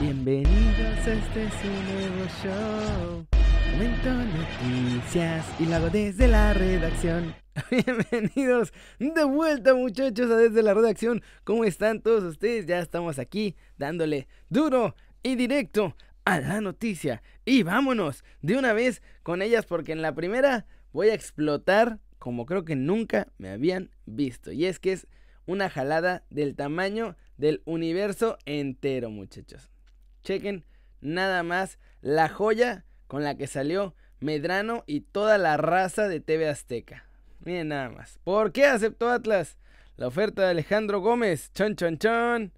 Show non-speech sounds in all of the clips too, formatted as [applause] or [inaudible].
Bienvenidos a este nuevo show. Comento noticias y lo hago desde la redacción. [laughs] Bienvenidos de vuelta muchachos a desde la redacción. ¿Cómo están todos ustedes? Ya estamos aquí dándole duro y directo a la noticia. Y vámonos de una vez con ellas porque en la primera voy a explotar como creo que nunca me habían visto. Y es que es una jalada del tamaño del universo entero muchachos. Chequen nada más la joya con la que salió Medrano y toda la raza de TV Azteca. Miren nada más. ¿Por qué aceptó Atlas? La oferta de Alejandro Gómez. Chon, chon, chon.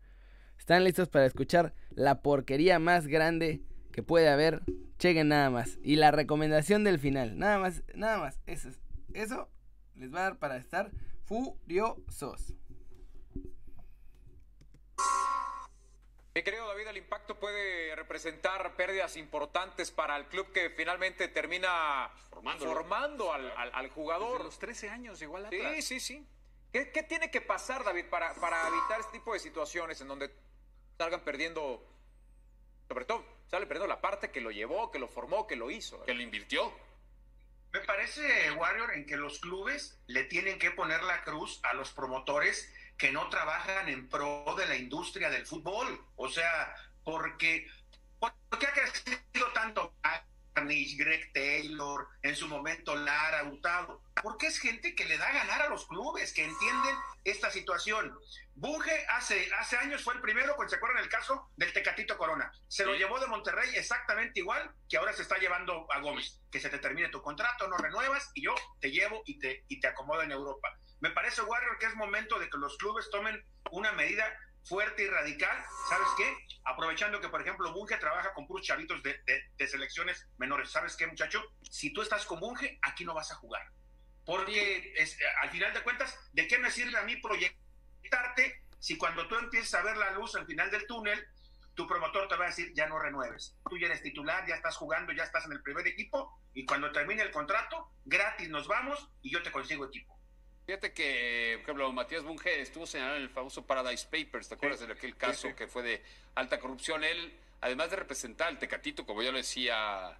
¿Están listos para escuchar la porquería más grande que puede haber? Chequen nada más. Y la recomendación del final. Nada más, nada más. Eso, eso les va a dar para estar furiosos. El impacto puede representar pérdidas importantes para el club que finalmente termina formando al, al, al, jugador. Desde los 13 años, igual. Sí, sí, sí. ¿Qué, ¿Qué, tiene que pasar, David, para, para evitar este tipo de situaciones en donde salgan perdiendo, sobre todo, sale perdiendo la parte que lo llevó, que lo formó, que lo hizo? ¿verdad? Que lo invirtió. Me parece, Warrior, en que los clubes le tienen que poner la cruz a los promotores que no trabajan en pro de la industria del fútbol. O sea, porque, porque ha crecido tanto Greg Taylor, en su momento Lara Hurtado, porque es gente que le da a ganar a los clubes, que entienden esta situación. Bunge hace, hace años fue el primero, cuando se acuerdan el caso del Tecatito Corona. Se lo llevó de Monterrey exactamente igual que ahora se está llevando a Gómez. Que se te termine tu contrato, no renuevas y yo te llevo y te, y te acomodo en Europa. Me parece, Warrior, que es momento de que los clubes tomen una medida fuerte y radical. ¿Sabes qué? Aprovechando que, por ejemplo, Bunge trabaja con puros chavitos de, de, de, selecciones menores. ¿Sabes qué, muchacho? Si tú estás con Bunge, aquí no vas a jugar. Porque es, al final de cuentas, ¿de qué me sirve a mí proyectarte si cuando tú empiezas a ver la luz al final del túnel, tu promotor te va a decir, ya no renueves? Tú ya eres titular, ya estás jugando, ya estás en el primer equipo y cuando termine el contrato, gratis nos vamos y yo te consigo equipo. Fíjate que, por ejemplo, Matías Bunge estuvo señalado en el famoso Paradise Papers, ¿te acuerdas sí, de aquel caso sí, sí. que fue de alta corrupción? Él, además de representar al Tecatito, como ya lo decía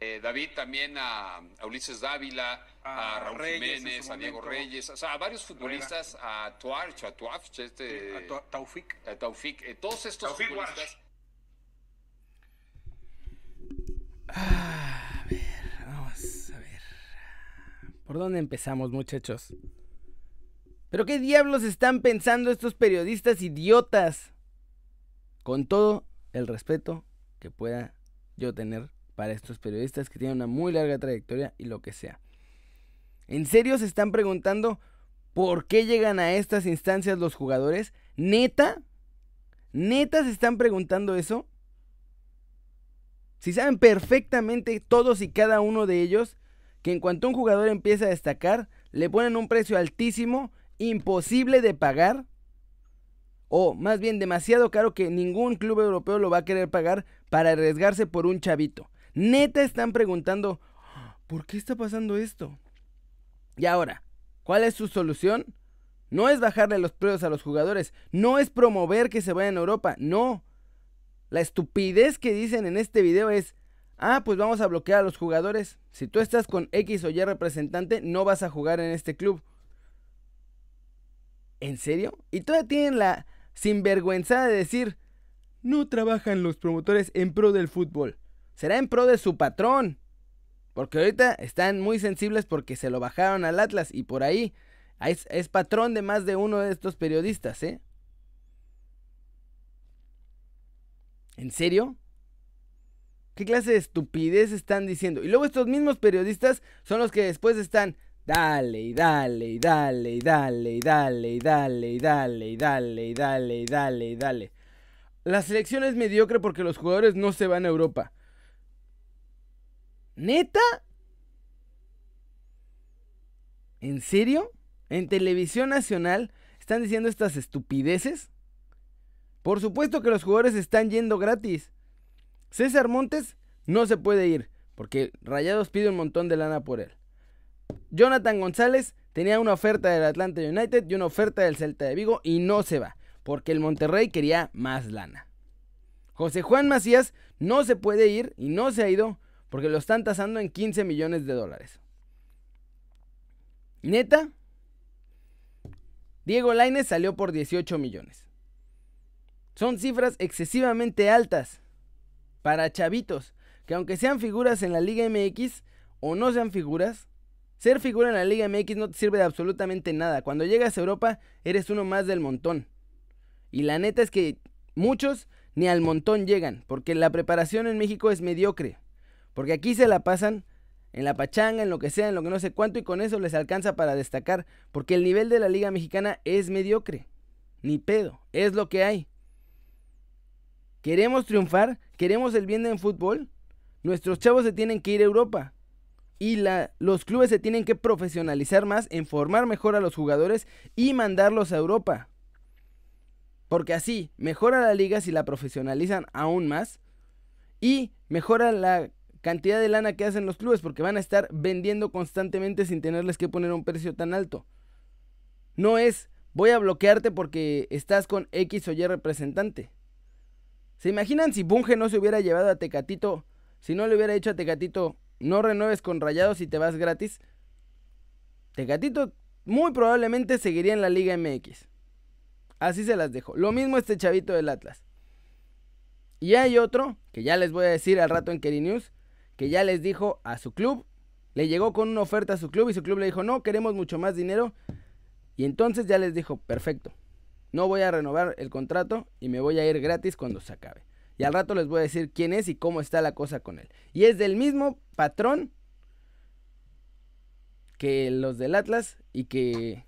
eh, David, también a, a, Ulises Dávila, a, a Raúl Reyes, Jiménez, a Diego Reyes, o sea, a varios futbolistas, a Tuarch, a Tuarch, este, a Taufik, a Taufik eh, todos estos Taufik futbolistas. Ah, a ver, vamos a ver. ¿Por dónde empezamos, muchachos? ¿Pero qué diablos están pensando estos periodistas idiotas? Con todo el respeto que pueda yo tener para estos periodistas que tienen una muy larga trayectoria y lo que sea. ¿En serio se están preguntando por qué llegan a estas instancias los jugadores? ¿Neta? ¿Neta se están preguntando eso? Si saben perfectamente todos y cada uno de ellos que en cuanto un jugador empieza a destacar, le ponen un precio altísimo imposible de pagar o más bien demasiado caro que ningún club europeo lo va a querer pagar para arriesgarse por un chavito. Neta están preguntando, ¿por qué está pasando esto? Y ahora, ¿cuál es su solución? No es bajarle los precios a los jugadores, no es promover que se vayan a Europa, no. La estupidez que dicen en este video es, ah, pues vamos a bloquear a los jugadores. Si tú estás con X o Y representante, no vas a jugar en este club. ¿En serio? Y todavía tienen la sinvergüenza de decir, no trabajan los promotores en pro del fútbol. Será en pro de su patrón. Porque ahorita están muy sensibles porque se lo bajaron al Atlas y por ahí es, es patrón de más de uno de estos periodistas, ¿eh? ¿En serio? ¿Qué clase de estupidez están diciendo? Y luego estos mismos periodistas son los que después están dale y dale y dale y dale y dale y dale y dale y dale y dale y dale y dale. La selección es mediocre porque los jugadores no se van a Europa. ¿Neta? ¿En serio? ¿En televisión nacional están diciendo estas estupideces? Por supuesto que los jugadores están yendo gratis. César Montes no se puede ir, porque Rayados pide un montón de lana por él. Jonathan González tenía una oferta del Atlanta United y una oferta del Celta de Vigo y no se va, porque el Monterrey quería más lana. José Juan Macías no se puede ir y no se ha ido porque lo están tasando en 15 millones de dólares. Neta, Diego Lainez salió por 18 millones. Son cifras excesivamente altas para chavitos, que aunque sean figuras en la Liga MX o no sean figuras, ser figura en la Liga MX no te sirve de absolutamente nada. Cuando llegas a Europa eres uno más del montón. Y la neta es que muchos ni al montón llegan, porque la preparación en México es mediocre. Porque aquí se la pasan en la pachanga, en lo que sea, en lo que no sé cuánto, y con eso les alcanza para destacar, porque el nivel de la Liga Mexicana es mediocre. Ni pedo, es lo que hay. ¿Queremos triunfar? ¿Queremos el bien en fútbol? Nuestros chavos se tienen que ir a Europa. Y la, los clubes se tienen que profesionalizar más en formar mejor a los jugadores y mandarlos a Europa. Porque así mejora la liga si la profesionalizan aún más. Y mejora la cantidad de lana que hacen los clubes porque van a estar vendiendo constantemente sin tenerles que poner un precio tan alto. No es voy a bloquearte porque estás con X o Y representante. ¿Se imaginan si Bunge no se hubiera llevado a Tecatito, si no le hubiera dicho a Tecatito, no renueves con Rayados y te vas gratis? Tecatito muy probablemente seguiría en la Liga MX. Así se las dejo. Lo mismo este chavito del Atlas. Y hay otro, que ya les voy a decir al rato en Keri News, que ya les dijo a su club, le llegó con una oferta a su club y su club le dijo, no, queremos mucho más dinero. Y entonces ya les dijo, perfecto, no voy a renovar el contrato y me voy a ir gratis cuando se acabe. Y al rato les voy a decir quién es y cómo está la cosa con él. Y es del mismo patrón que los del Atlas y que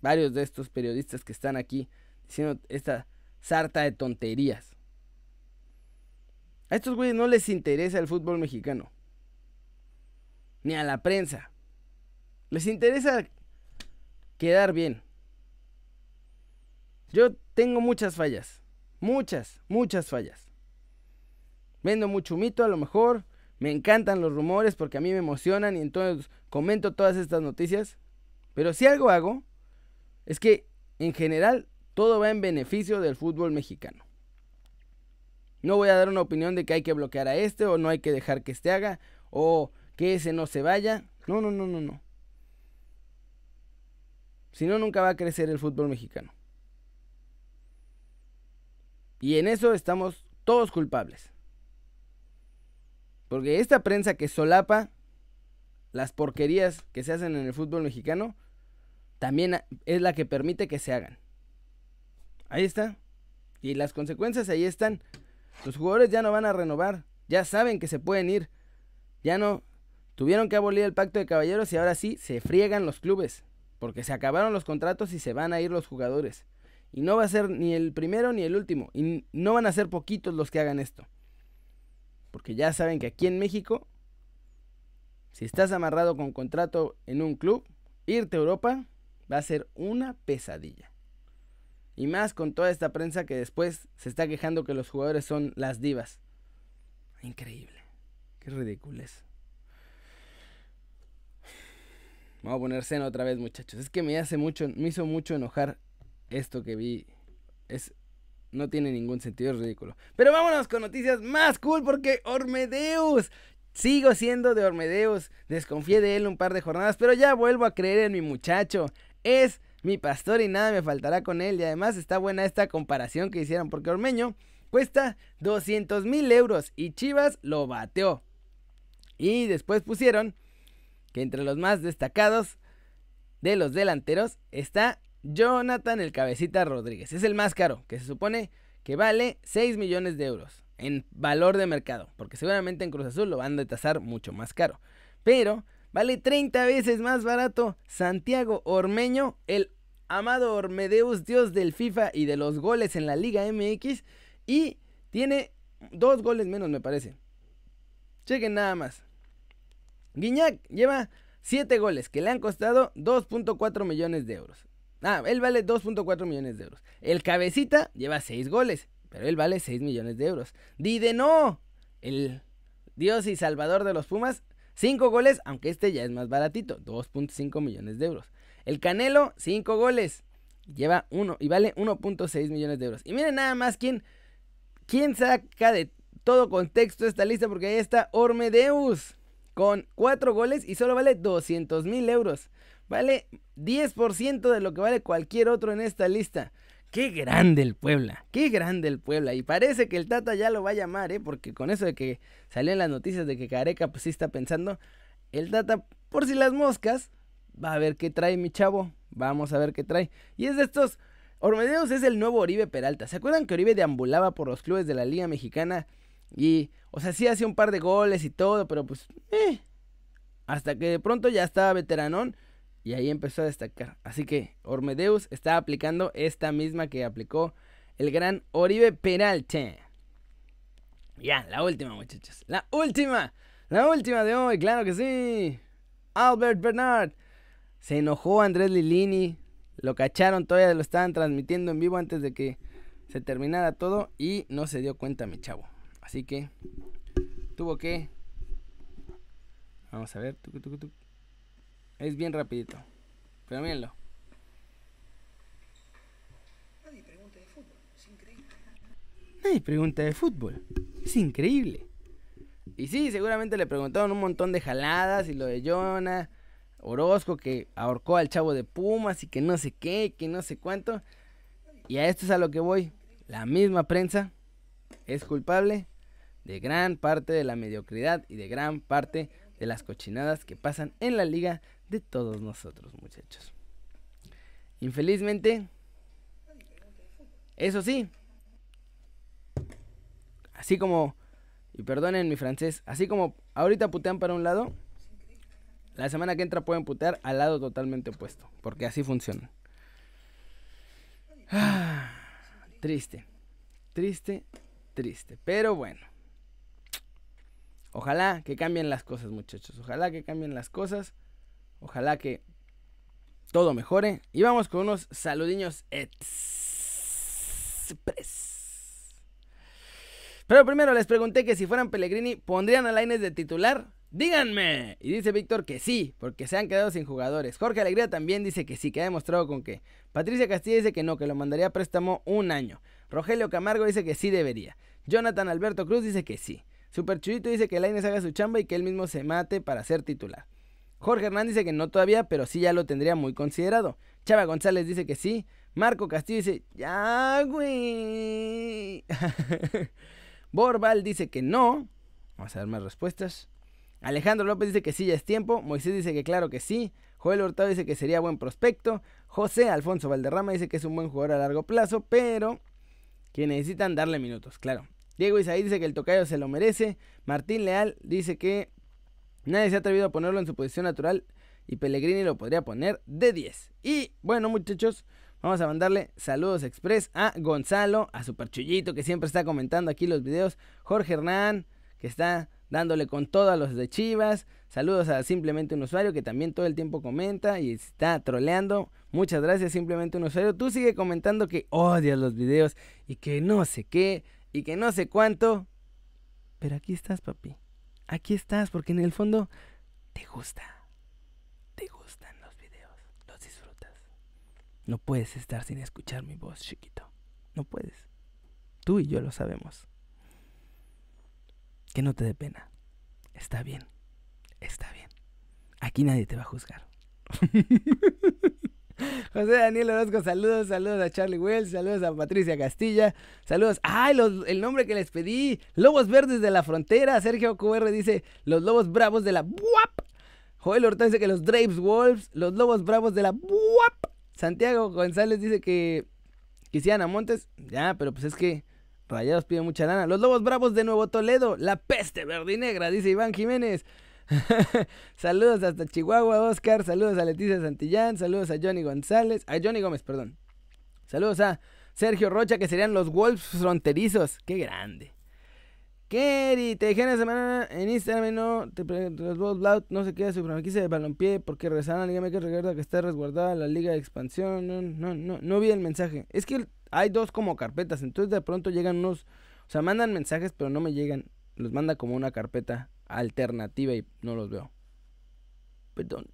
varios de estos periodistas que están aquí diciendo esta sarta de tonterías. A estos güeyes no les interesa el fútbol mexicano. Ni a la prensa. Les interesa quedar bien. Yo tengo muchas fallas. Muchas, muchas fallas. Vendo mucho mito a lo mejor. Me encantan los rumores porque a mí me emocionan y entonces comento todas estas noticias. Pero si algo hago es que en general todo va en beneficio del fútbol mexicano. No voy a dar una opinión de que hay que bloquear a este o no hay que dejar que este haga o que ese no se vaya. No, no, no, no, no. Si no, nunca va a crecer el fútbol mexicano. Y en eso estamos todos culpables. Porque esta prensa que solapa las porquerías que se hacen en el fútbol mexicano, también es la que permite que se hagan. Ahí está. Y las consecuencias ahí están. Los jugadores ya no van a renovar. Ya saben que se pueden ir. Ya no. Tuvieron que abolir el pacto de caballeros y ahora sí se friegan los clubes. Porque se acabaron los contratos y se van a ir los jugadores. Y no va a ser ni el primero ni el último. Y no van a ser poquitos los que hagan esto. Porque ya saben que aquí en México, si estás amarrado con contrato en un club, irte a Europa va a ser una pesadilla. Y más con toda esta prensa que después se está quejando que los jugadores son las divas. Increíble. Qué ridículo es. Vamos a poner cena otra vez, muchachos. Es que me hace mucho, me hizo mucho enojar esto que vi. Es no tiene ningún sentido, es ridículo. Pero vámonos con noticias más cool porque Ormedeus. Sigo siendo de Ormedeus. Desconfié de él un par de jornadas, pero ya vuelvo a creer en mi muchacho. Es mi pastor y nada me faltará con él. Y además está buena esta comparación que hicieron porque Ormeño cuesta 200 mil euros y Chivas lo bateó. Y después pusieron que entre los más destacados de los delanteros está Jonathan el Cabecita Rodríguez. Es el más caro, que se supone que vale 6 millones de euros en valor de mercado, porque seguramente en Cruz Azul lo van a tasar mucho más caro. Pero vale 30 veces más barato Santiago Ormeño, el Amado Ormedeus, dios del FIFA y de los goles en la Liga MX. Y tiene dos goles menos, me parece. Chequen nada más. Guiñac lleva 7 goles que le han costado 2.4 millones de euros. Ah, él vale 2.4 millones de euros. El cabecita lleva 6 goles, pero él vale 6 millones de euros. Dideno, el dios y salvador de los Pumas, 5 goles, aunque este ya es más baratito, 2.5 millones de euros. El Canelo, 5 goles. Lleva 1 y vale 1.6 millones de euros. Y miren nada más quién, ¿quién saca de todo contexto esta lista? Porque ahí está Ormedeus con 4 goles y solo vale 200 mil euros. Vale 10% de lo que vale cualquier otro en esta lista. Qué grande el Puebla, qué grande el Puebla. Y parece que el Tata ya lo va a llamar, ¿eh? Porque con eso de que salían las noticias de que Careca pues sí está pensando, el Tata, por si las moscas, va a ver qué trae mi chavo. Vamos a ver qué trae. Y es de estos... Ormedeos es el nuevo Oribe Peralta. ¿Se acuerdan que Oribe deambulaba por los clubes de la Liga Mexicana? Y, o sea, sí hacía un par de goles y todo, pero pues, eh. Hasta que de pronto ya estaba veteranón y ahí empezó a destacar. Así que Ormedeus está aplicando esta misma que aplicó el gran Oribe Peralta. Ya, la última, muchachos. La última. La última de hoy, claro que sí. Albert Bernard. Se enojó Andrés Lilini. Lo cacharon, todavía lo estaban transmitiendo en vivo antes de que se terminara todo. Y no se dio cuenta mi chavo. Así que tuvo que... Vamos a ver. Es bien rapidito. Pero mírenlo. Nadie pregunta de fútbol, es increíble. Nadie pregunta de fútbol. Es increíble. Y sí, seguramente le preguntaron un montón de jaladas y lo de Jonah, Orozco que ahorcó al chavo de Pumas y que no sé qué, que no sé cuánto. Y a esto es a lo que voy. La misma prensa es culpable de gran parte de la mediocridad y de gran parte de las cochinadas que pasan en la liga de todos nosotros, muchachos. Infelizmente, eso sí, así como, y perdonen mi francés, así como ahorita putean para un lado, la semana que entra pueden putear al lado totalmente opuesto, porque así funciona. Ah, triste, triste, triste, pero bueno. Ojalá que cambien las cosas, muchachos. Ojalá que cambien las cosas. Ojalá que todo mejore. Y vamos con unos saludiños express. Pero primero les pregunté que si fueran Pellegrini, ¿pondrían a Laines de titular? Díganme. Y dice Víctor que sí, porque se han quedado sin jugadores. Jorge Alegría también dice que sí, que ha demostrado con que. Patricia Castilla dice que no, que lo mandaría a préstamo un año. Rogelio Camargo dice que sí debería. Jonathan Alberto Cruz dice que sí. Super Chuyito dice que Laines haga su chamba y que él mismo se mate para ser titular. Jorge Hernández dice que no todavía, pero sí ya lo tendría muy considerado. Chava González dice que sí. Marco Castillo dice, ya, güey. [laughs] Borbal dice que no. Vamos a ver más respuestas. Alejandro López dice que sí, ya es tiempo. Moisés dice que claro que sí. Joel Hurtado dice que sería buen prospecto. José Alfonso Valderrama dice que es un buen jugador a largo plazo, pero que necesitan darle minutos, claro. Diego Isaí dice que el tocayo se lo merece. Martín Leal dice que Nadie se ha atrevido a ponerlo en su posición natural y Pellegrini lo podría poner de 10. Y bueno, muchachos, vamos a mandarle saludos express a Gonzalo, a Superchullito que siempre está comentando aquí los videos, Jorge Hernán que está dándole con todo los de Chivas. Saludos a simplemente un usuario que también todo el tiempo comenta y está troleando. Muchas gracias, simplemente un usuario. Tú sigue comentando que odias los videos y que no sé qué y que no sé cuánto. Pero aquí estás, papi aquí estás porque en el fondo te gusta. Te gustan los videos, los disfrutas. No puedes estar sin escuchar mi voz, chiquito. No puedes. Tú y yo lo sabemos. Que no te dé pena. Está bien. Está bien. Aquí nadie te va a juzgar. [laughs] [laughs] José Daniel Orozco, saludos, saludos a Charlie Wells, saludos a Patricia Castilla, saludos. ¡Ay, el nombre que les pedí! Lobos Verdes de la Frontera. Sergio QR dice los Lobos Bravos de la BUAP. Joel Horta dice que los Drapes Wolves, los Lobos Bravos de la BUAP. Santiago González dice que quisieran a Montes. Ya, pero pues es que Rayados pide mucha lana. Los Lobos Bravos de Nuevo Toledo, la peste verdinegra, dice Iván Jiménez. [laughs] saludos hasta Chihuahua, Oscar. Saludos a Leticia Santillán. Saludos a Johnny González. A Johnny Gómez, perdón. Saludos a Sergio Rocha, que serían los Wolves fronterizos. Qué grande. Kerry, te dejé una semana en Instagram no, te, los no se queda su franquicia de balompié porque regresaron a la Liga recuerda que está resguardada la Liga de Expansión. No, no, no vi el mensaje. Es que hay dos como carpetas, entonces de pronto llegan unos, o sea, mandan mensajes pero no me llegan. Los manda como una carpeta alternativa y no los veo. Perdón.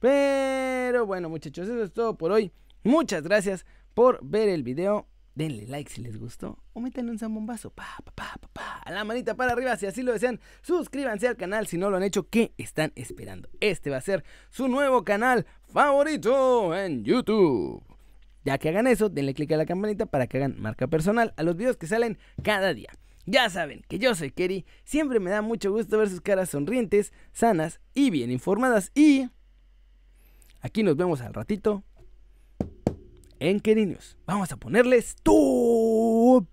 Pero bueno, muchachos, eso es todo por hoy. Muchas gracias por ver el video. denle like si les gustó o métanle un zambombazo. Pa, pa, pa, pa, pa, a la manita para arriba si así lo desean. Suscríbanse al canal si no lo han hecho. ¿Qué están esperando? Este va a ser su nuevo canal favorito en YouTube. Ya que hagan eso, denle click a la campanita para que hagan marca personal a los videos que salen cada día. Ya saben que yo soy Kerry, siempre me da mucho gusto ver sus caras sonrientes, sanas y bien informadas y... Aquí nos vemos al ratito en Kerry News. Vamos a ponerles tu